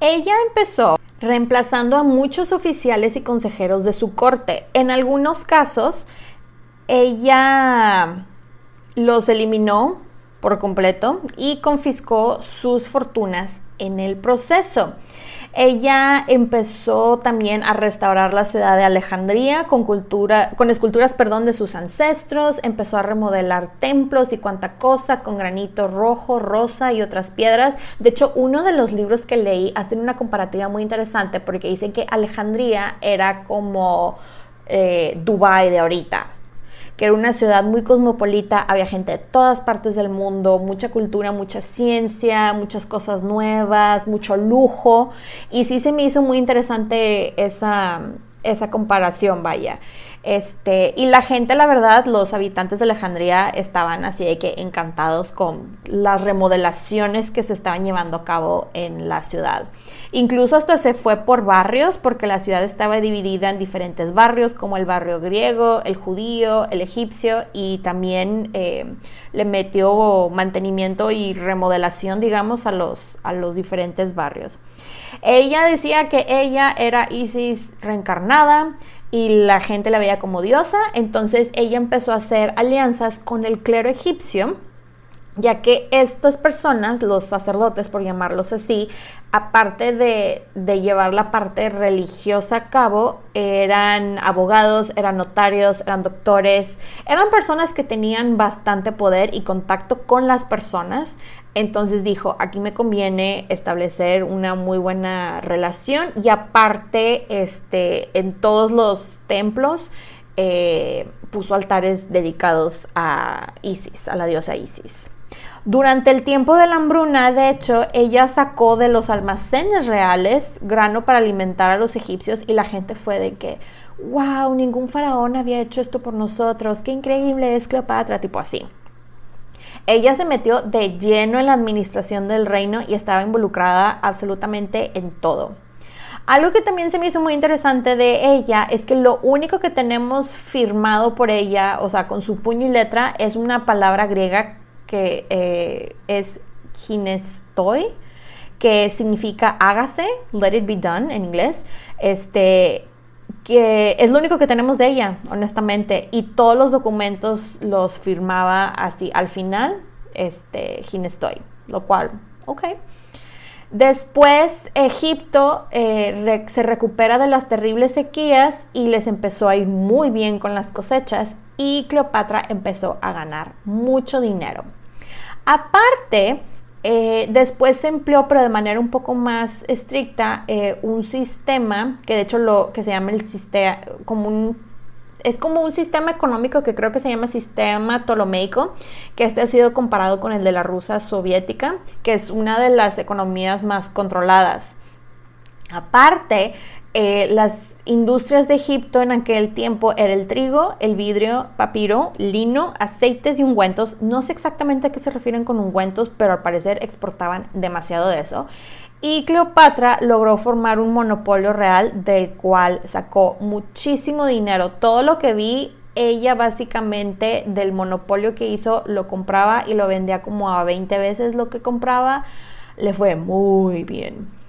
Ella empezó reemplazando a muchos oficiales y consejeros de su corte. En algunos casos, ella los eliminó por completo y confiscó sus fortunas en el proceso. Ella empezó también a restaurar la ciudad de Alejandría con, cultura, con esculturas perdón, de sus ancestros, empezó a remodelar templos y cuanta cosa con granito rojo, rosa y otras piedras. De hecho, uno de los libros que leí hace una comparativa muy interesante porque dicen que Alejandría era como eh, Dubai de ahorita que era una ciudad muy cosmopolita, había gente de todas partes del mundo, mucha cultura, mucha ciencia, muchas cosas nuevas, mucho lujo, y sí se me hizo muy interesante esa, esa comparación, vaya. Este, y la gente, la verdad, los habitantes de Alejandría estaban así de que encantados con las remodelaciones que se estaban llevando a cabo en la ciudad. Incluso hasta se fue por barrios porque la ciudad estaba dividida en diferentes barrios como el barrio griego, el judío, el egipcio y también eh, le metió mantenimiento y remodelación, digamos, a los, a los diferentes barrios. Ella decía que ella era Isis reencarnada, y la gente la veía como diosa, entonces ella empezó a hacer alianzas con el clero egipcio, ya que estas personas, los sacerdotes por llamarlos así, aparte de, de, llevar la parte religiosa a cabo, eran abogados, eran notarios, eran doctores, eran personas que tenían bastante poder y contacto con las personas, entonces dijo, aquí me conviene establecer una muy buena relación y aparte, este, en todos los templos eh, puso altares dedicados a Isis, a la diosa Isis. Durante el tiempo de la hambruna, de hecho, ella sacó de los almacenes reales grano para alimentar a los egipcios y la gente fue de que, wow, ningún faraón había hecho esto por nosotros, qué increíble es Cleopatra, tipo así. Ella se metió de lleno en la administración del reino y estaba involucrada absolutamente en todo. Algo que también se me hizo muy interesante de ella es que lo único que tenemos firmado por ella, o sea, con su puño y letra, es una palabra griega que eh, es ginestoi, que significa hágase, let it be done en inglés. Este, que es lo único que tenemos de ella, honestamente, y todos los documentos los firmaba así al final, este, Ginestoy, lo cual, ok. Después Egipto eh, se recupera de las terribles sequías y les empezó a ir muy bien con las cosechas y Cleopatra empezó a ganar mucho dinero. Aparte, eh, después se empleó, pero de manera un poco más estricta, eh, un sistema que de hecho lo que se llama el sistema, como un es como un sistema económico que creo que se llama sistema ptolomeico, que este ha sido comparado con el de la Rusia soviética, que es una de las economías más controladas. Aparte, eh, las industrias de Egipto en aquel tiempo era el trigo, el vidrio, papiro, lino, aceites y ungüentos. No sé exactamente a qué se refieren con ungüentos, pero al parecer exportaban demasiado de eso. Y Cleopatra logró formar un monopolio real del cual sacó muchísimo dinero. Todo lo que vi, ella básicamente del monopolio que hizo lo compraba y lo vendía como a 20 veces lo que compraba. Le fue muy bien.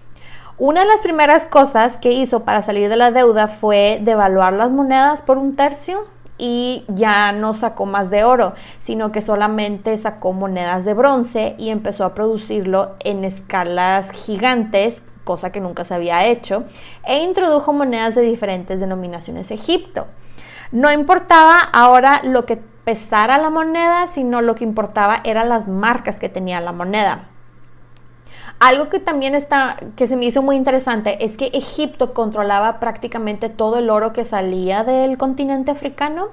Una de las primeras cosas que hizo para salir de la deuda fue devaluar las monedas por un tercio y ya no sacó más de oro, sino que solamente sacó monedas de bronce y empezó a producirlo en escalas gigantes, cosa que nunca se había hecho, e introdujo monedas de diferentes denominaciones Egipto. No importaba ahora lo que pesara la moneda, sino lo que importaba eran las marcas que tenía la moneda. Algo que también está, que se me hizo muy interesante, es que Egipto controlaba prácticamente todo el oro que salía del continente africano.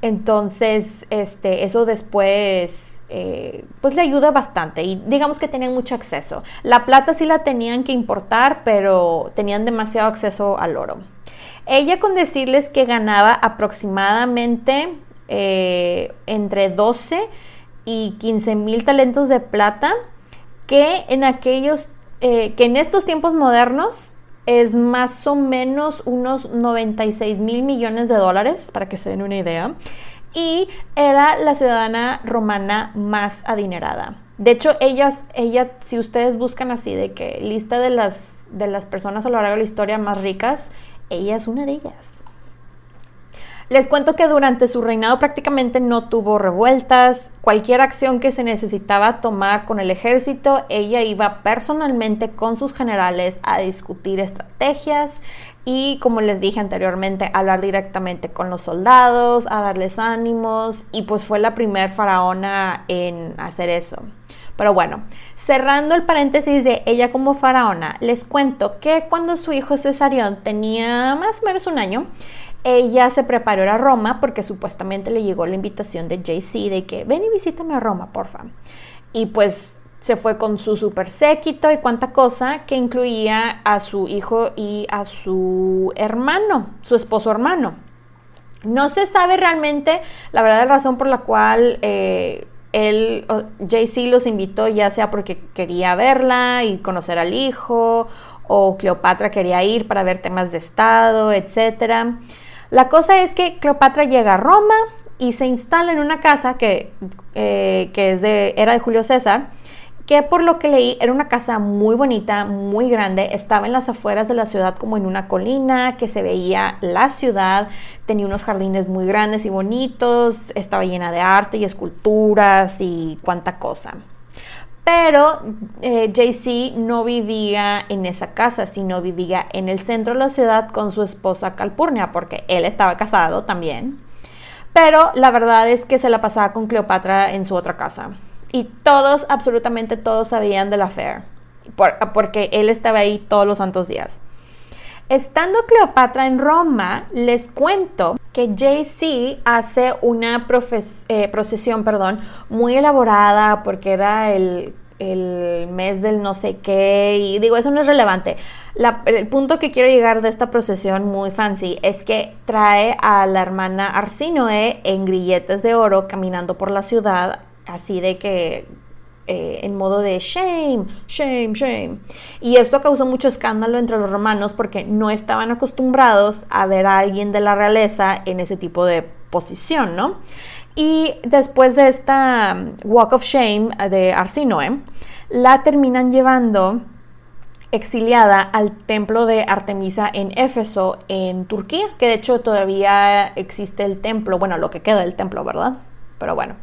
Entonces, este, eso después, eh, pues le ayuda bastante y digamos que tenían mucho acceso. La plata sí la tenían que importar, pero tenían demasiado acceso al oro. Ella con decirles que ganaba aproximadamente eh, entre 12 y 15 mil talentos de plata que en aquellos, eh, que en estos tiempos modernos es más o menos unos 96 mil millones de dólares, para que se den una idea, y era la ciudadana romana más adinerada. De hecho, ellas, ella, si ustedes buscan así de que lista de las, de las personas a lo largo de la historia más ricas, ella es una de ellas. Les cuento que durante su reinado prácticamente no tuvo revueltas, cualquier acción que se necesitaba tomar con el ejército, ella iba personalmente con sus generales a discutir estrategias y, como les dije anteriormente, hablar directamente con los soldados, a darles ánimos y pues fue la primer faraona en hacer eso. Pero bueno, cerrando el paréntesis de ella como faraona, les cuento que cuando su hijo Cesarión tenía más o menos un año, ella se preparó a Roma porque supuestamente le llegó la invitación de JC de que ven y visítame a Roma, porfa. Y pues se fue con su super séquito y cuánta cosa que incluía a su hijo y a su hermano, su esposo hermano. No se sabe realmente la verdad la razón por la cual eh, él, los invitó, ya sea porque quería verla y conocer al hijo, o Cleopatra quería ir para ver temas de Estado, etcétera. La cosa es que Cleopatra llega a Roma y se instala en una casa que, eh, que es de, era de Julio César, que por lo que leí era una casa muy bonita, muy grande, estaba en las afueras de la ciudad como en una colina, que se veía la ciudad, tenía unos jardines muy grandes y bonitos, estaba llena de arte y esculturas y cuánta cosa. Pero eh, JC no vivía en esa casa, sino vivía en el centro de la ciudad con su esposa Calpurnia, porque él estaba casado también. Pero la verdad es que se la pasaba con Cleopatra en su otra casa. Y todos, absolutamente todos sabían de la affair, porque él estaba ahí todos los santos días. Estando Cleopatra en Roma, les cuento que JC hace una eh, procesión perdón, muy elaborada porque era el, mes del no sé qué y digo, eso no es relevante. el punto que quiero llegar de esta procesión muy fancy es que trae a la hermana Arsinoe en grilletes de oro caminando por la ciudad, así de que eh, en modo de shame, shame, shame. Y esto causó mucho escándalo entre los romanos porque no estaban acostumbrados a ver a alguien de la realeza en ese tipo de posición, ¿no? Y después de esta um, Walk of Shame de Arsinoe, la terminan llevando exiliada al templo de Artemisa en Éfeso, en Turquía, que de hecho todavía existe el templo, bueno, lo que queda del templo, ¿verdad? Pero bueno.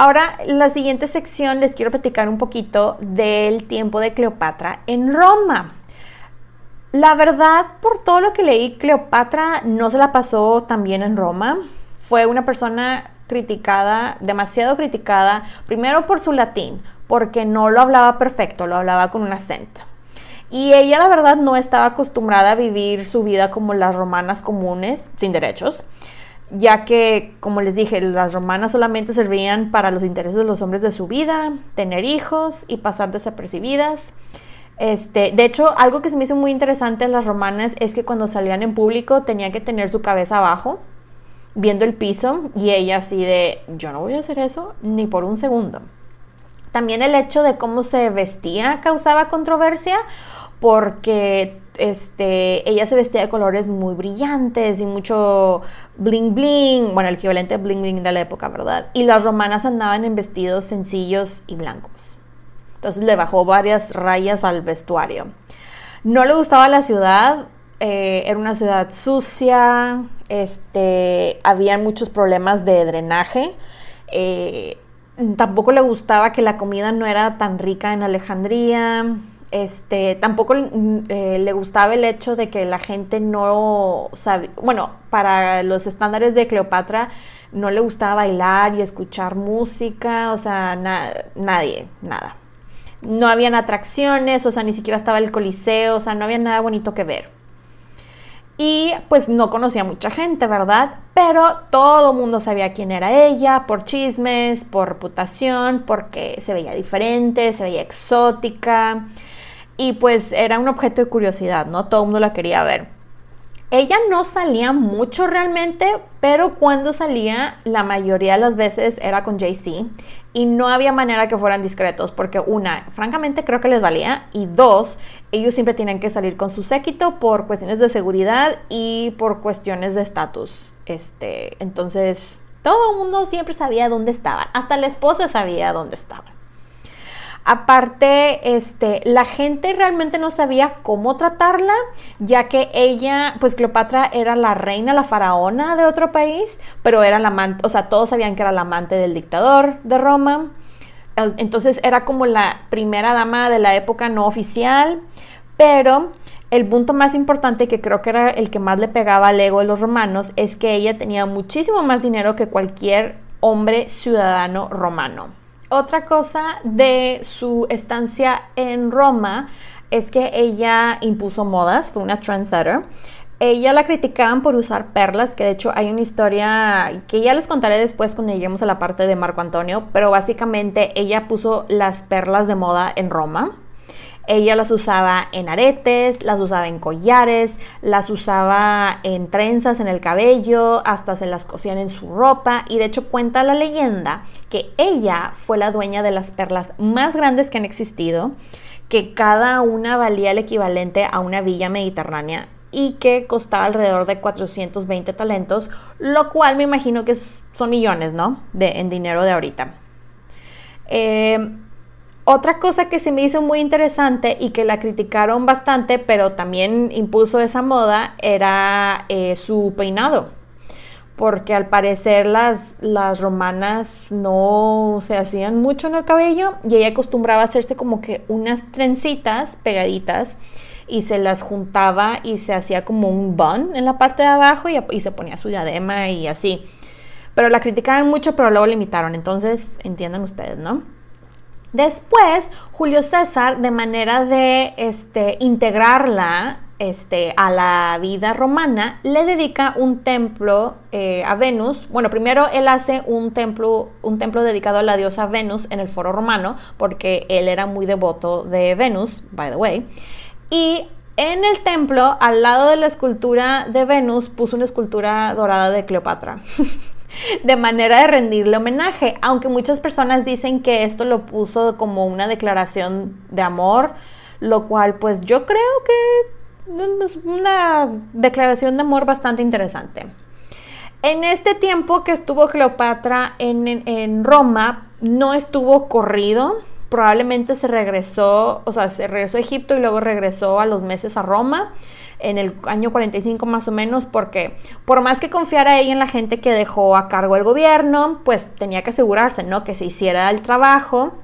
Ahora, la siguiente sección les quiero platicar un poquito del tiempo de Cleopatra en Roma. La verdad, por todo lo que leí, Cleopatra no se la pasó tan bien en Roma. Fue una persona criticada, demasiado criticada, primero por su latín, porque no lo hablaba perfecto, lo hablaba con un acento. Y ella la verdad no estaba acostumbrada a vivir su vida como las romanas comunes, sin derechos ya que, como les dije, las romanas solamente servían para los intereses de los hombres de su vida, tener hijos y pasar desapercibidas. Este, de hecho, algo que se me hizo muy interesante en las romanas es que cuando salían en público tenían que tener su cabeza abajo, viendo el piso, y ella así de, yo no voy a hacer eso ni por un segundo. También el hecho de cómo se vestía causaba controversia porque este, ella se vestía de colores muy brillantes y mucho bling bling, bueno, el equivalente a bling bling de la época, ¿verdad? Y las romanas andaban en vestidos sencillos y blancos. Entonces le bajó varias rayas al vestuario. No le gustaba la ciudad, eh, era una ciudad sucia, este, había muchos problemas de drenaje. Eh, tampoco le gustaba que la comida no era tan rica en Alejandría. Este, tampoco mm, eh, le gustaba el hecho de que la gente no sabía, bueno, para los estándares de Cleopatra no le gustaba bailar y escuchar música, o sea, nadie, nada. No habían atracciones, o sea, ni siquiera estaba el coliseo, o sea, no había nada bonito que ver. Y pues no conocía mucha gente, ¿verdad? Pero todo el mundo sabía quién era ella, por chismes, por reputación, porque se veía diferente, se veía exótica y pues era un objeto de curiosidad, ¿no? Todo el mundo la quería ver. Ella no salía mucho realmente, pero cuando salía, la mayoría de las veces era con JC y no había manera que fueran discretos, porque una, francamente creo que les valía, y dos, ellos siempre tienen que salir con su séquito por cuestiones de seguridad y por cuestiones de estatus. Este, entonces, todo el mundo siempre sabía dónde estaban, hasta la esposa sabía dónde estaban. Aparte, este, la gente realmente no sabía cómo tratarla, ya que ella, pues Cleopatra era la reina, la faraona de otro país, pero era la amante, o sea, todos sabían que era la amante del dictador de Roma. Entonces era como la primera dama de la época no oficial, pero el punto más importante que creo que era el que más le pegaba al ego de los romanos es que ella tenía muchísimo más dinero que cualquier hombre ciudadano romano. Otra cosa de su estancia en Roma es que ella impuso modas, fue una trendsetter. Ella la criticaban por usar perlas, que de hecho hay una historia que ya les contaré después cuando lleguemos a la parte de Marco Antonio, pero básicamente ella puso las perlas de moda en Roma. Ella las usaba en aretes, las usaba en collares, las usaba en trenzas en el cabello, hasta se las cosían en su ropa y de hecho cuenta la leyenda que ella fue la dueña de las perlas más grandes que han existido, que cada una valía el equivalente a una villa mediterránea y que costaba alrededor de 420 talentos, lo cual me imagino que son millones, ¿no? De, en dinero de ahorita. Eh, otra cosa que se me hizo muy interesante y que la criticaron bastante, pero también impuso esa moda, era eh, su peinado. Porque al parecer las, las romanas no se hacían mucho en el cabello y ella acostumbraba a hacerse como que unas trencitas pegaditas y se las juntaba y se hacía como un bun en la parte de abajo y, se ponía su diadema y así. Pero la criticaron mucho, pero luego limitaron. Entonces, entiendan ustedes, ¿no? Después, Julio César, de manera de este, integrarla este, a la vida romana, le dedica un templo eh, a Venus. Bueno, primero él hace un templo, un templo dedicado a la diosa Venus en el foro romano, porque él era muy devoto de Venus, by the way. Y en el templo, al lado de la escultura de Venus, puso una escultura dorada de Cleopatra. de manera de rendirle homenaje, aunque muchas personas dicen que esto lo puso como una declaración de amor, lo cual pues yo creo que es una declaración de amor bastante interesante. En este tiempo que estuvo Cleopatra en, Roma, no estuvo corrido, probablemente se regresó, o sea, se regresó a Egipto y luego regresó a los meses a Roma en el año 45 más o menos, porque por más que confiara ella en la gente que dejó a cargo el gobierno, pues tenía que asegurarse, ¿no? Que se hiciera el trabajo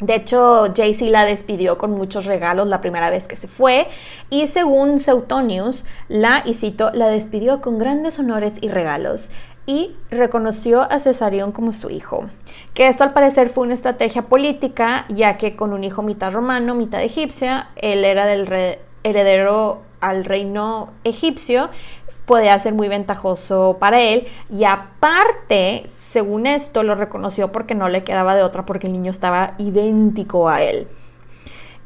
de hecho, Jaycee la despidió con muchos regalos la primera vez que se fue y según Seutonius, la, y cito, la despidió con grandes honores y regalos y reconoció a Cesarión como su hijo. Que esto al parecer fue una estrategia política, ya que con un hijo mitad romano, mitad egipcia, él era del heredero al reino egipcio podía ser muy ventajoso para él y aparte, según esto, lo reconoció porque no le quedaba de otra porque el niño estaba idéntico a él.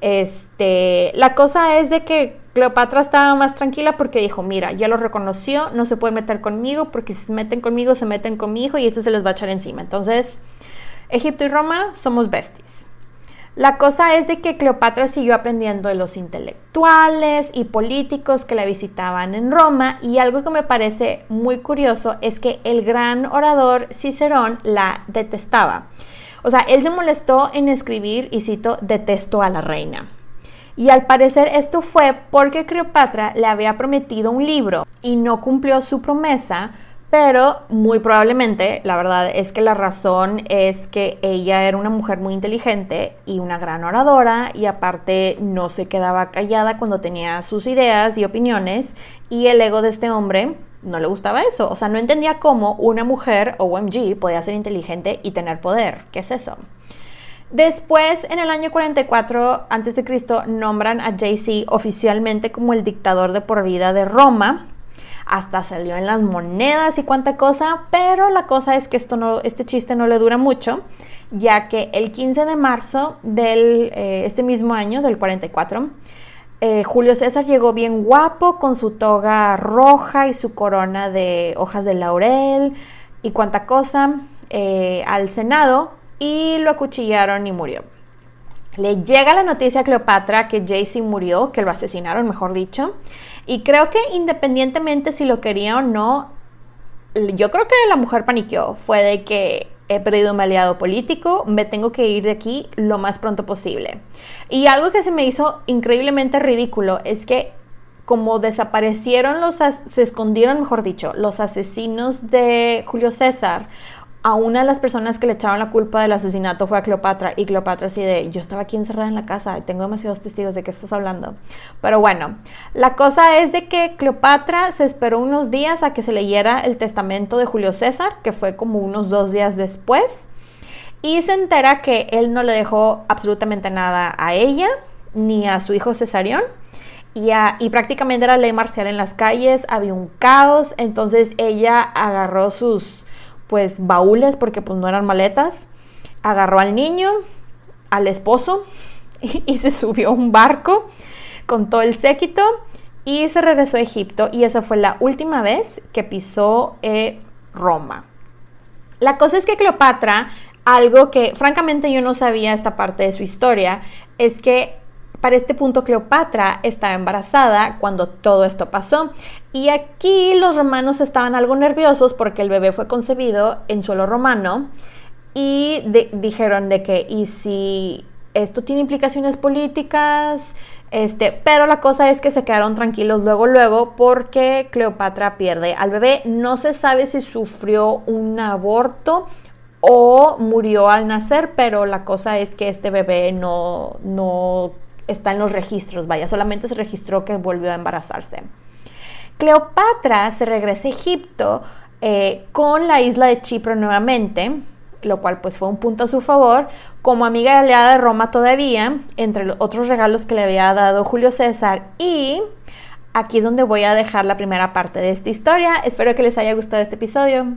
Este, la cosa es de que Cleopatra estaba más tranquila porque dijo, mira, ya lo reconoció, no se puede meter conmigo porque si se meten conmigo se meten con mi hijo y este se les va a echar encima. Entonces, Egipto y Roma somos besties. La cosa es de que Cleopatra siguió aprendiendo de los intelectuales y políticos que la visitaban en Roma y algo que me parece muy curioso es que el gran orador Cicerón la detestaba. O sea, él se molestó en escribir, y cito, detesto a la reina. Y al parecer esto fue porque Cleopatra le había prometido un libro y no cumplió su promesa pero muy probablemente, la verdad es que la razón es que ella era una mujer muy inteligente y una gran oradora y aparte no se quedaba callada cuando tenía sus ideas y opiniones y el ego de este hombre no le gustaba eso. O sea, no entendía cómo una mujer, OMG, podía ser inteligente y tener poder. ¿Qué es eso? Después, en el año 44 a.C., nombran a Jay-Z oficialmente como el dictador de por vida de Roma hasta salió en las monedas y cuánta cosa, pero la cosa es que esto no, este chiste no le dura mucho, ya que el 15 de marzo de eh, este mismo año, del 44, eh, Julio César llegó bien guapo con su toga roja y su corona de hojas de laurel y cuánta cosa eh, al Senado y lo acuchillaron y murió. Le llega la noticia a Cleopatra que Jaycee murió, que lo asesinaron, mejor dicho. Y creo que independientemente si lo quería o no, yo creo que la mujer paniqueó. Fue de que he perdido un aliado político, me tengo que ir de aquí lo más pronto posible. Y algo que se me hizo increíblemente ridículo es que como desaparecieron los, se escondieron, mejor dicho, los asesinos de Julio César, a una de las personas que le echaron la culpa del asesinato fue a Cleopatra y Cleopatra así de, yo estaba aquí encerrada en la casa tengo demasiados testigos de qué estás hablando. Pero bueno, la cosa es de que Cleopatra se esperó unos días a que se leyera el testamento de Julio César, que fue como unos dos días después, y se entera que él no le dejó absolutamente nada a ella ni a su hijo Cesarión. Y, y, prácticamente era ley marcial en las calles, había un caos, entonces ella agarró sus, pues baúles porque pues no eran maletas, agarró al niño, al esposo y, se subió a un barco con todo el séquito y se regresó a Egipto y esa fue la última vez que pisó eh, Roma. La cosa es que Cleopatra, algo que francamente yo no sabía esta parte de su historia, es que para este punto Cleopatra estaba embarazada cuando todo esto pasó. Y aquí los romanos estaban algo nerviosos porque el bebé fue concebido en suelo romano y dijeron de que y si esto tiene implicaciones políticas, este, pero la cosa es que se quedaron tranquilos luego luego porque Cleopatra pierde al bebé, no se sabe si sufrió un aborto o murió al nacer, pero la cosa es que este bebé no no está en los registros, vaya, solamente se registró que volvió a embarazarse. Cleopatra se regresa a Egipto eh, con la isla de Chipre nuevamente, lo cual pues fue un punto a su favor, como amiga y aliada de Roma todavía, entre otros regalos que le había dado Julio César, y Aquí es donde voy a dejar la primera parte de esta historia. Espero que les haya gustado este episodio.